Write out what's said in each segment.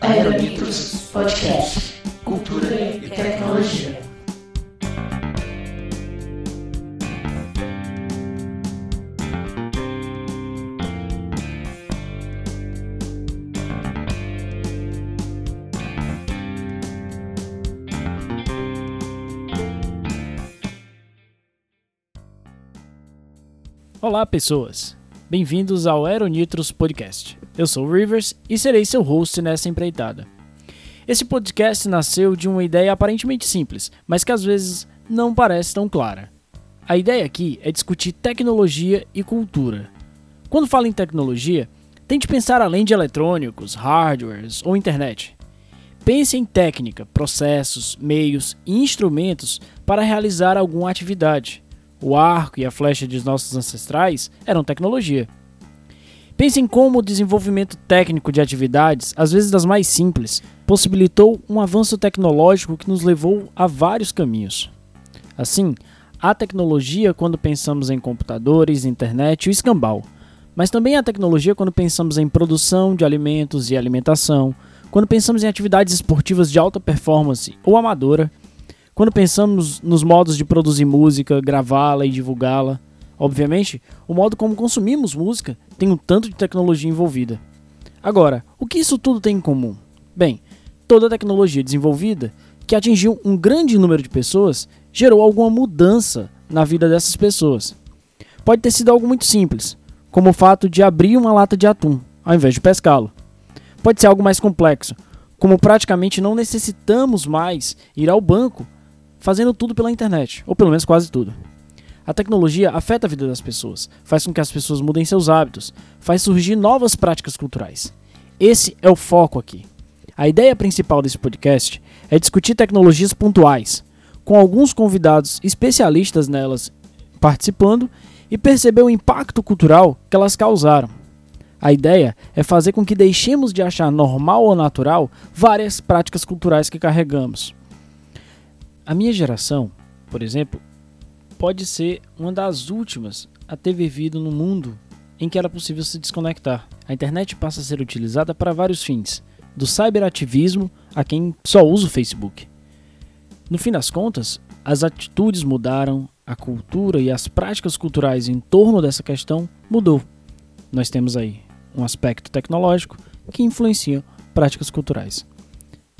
Aerolitos Podcast Cultura e Tecnologia. Olá, pessoas! Bem-vindos ao Aeronitros Podcast. Eu sou o Rivers e serei seu host nessa empreitada. Esse podcast nasceu de uma ideia aparentemente simples, mas que às vezes não parece tão clara. A ideia aqui é discutir tecnologia e cultura. Quando falo em tecnologia, tente pensar além de eletrônicos, hardwares ou internet. Pense em técnica, processos, meios e instrumentos para realizar alguma atividade o arco e a flecha de nossos ancestrais eram tecnologia. Pense em como o desenvolvimento técnico de atividades, às vezes das mais simples, possibilitou um avanço tecnológico que nos levou a vários caminhos. Assim, há tecnologia quando pensamos em computadores, internet e o escambau, mas também há tecnologia quando pensamos em produção de alimentos e alimentação, quando pensamos em atividades esportivas de alta performance ou amadora, quando pensamos nos modos de produzir música, gravá-la e divulgá-la, obviamente, o modo como consumimos música tem um tanto de tecnologia envolvida. Agora, o que isso tudo tem em comum? Bem, toda tecnologia desenvolvida que atingiu um grande número de pessoas gerou alguma mudança na vida dessas pessoas. Pode ter sido algo muito simples, como o fato de abrir uma lata de atum ao invés de pescá-lo. Pode ser algo mais complexo, como praticamente não necessitamos mais ir ao banco fazendo tudo pela internet, ou pelo menos quase tudo. A tecnologia afeta a vida das pessoas, faz com que as pessoas mudem seus hábitos, faz surgir novas práticas culturais. Esse é o foco aqui. A ideia principal desse podcast é discutir tecnologias pontuais, com alguns convidados especialistas nelas participando e perceber o impacto cultural que elas causaram. A ideia é fazer com que deixemos de achar normal ou natural várias práticas culturais que carregamos. A minha geração, por exemplo, pode ser uma das últimas a ter vivido no mundo em que era possível se desconectar. A internet passa a ser utilizada para vários fins, do cyberativismo a quem só usa o Facebook. No fim das contas, as atitudes mudaram, a cultura e as práticas culturais em torno dessa questão mudou. Nós temos aí um aspecto tecnológico que influencia práticas culturais.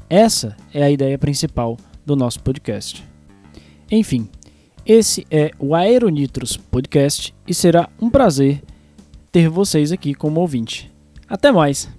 Essa é a ideia principal do nosso podcast. Enfim, esse é o Aeronitros Podcast e será um prazer ter vocês aqui como ouvinte. Até mais!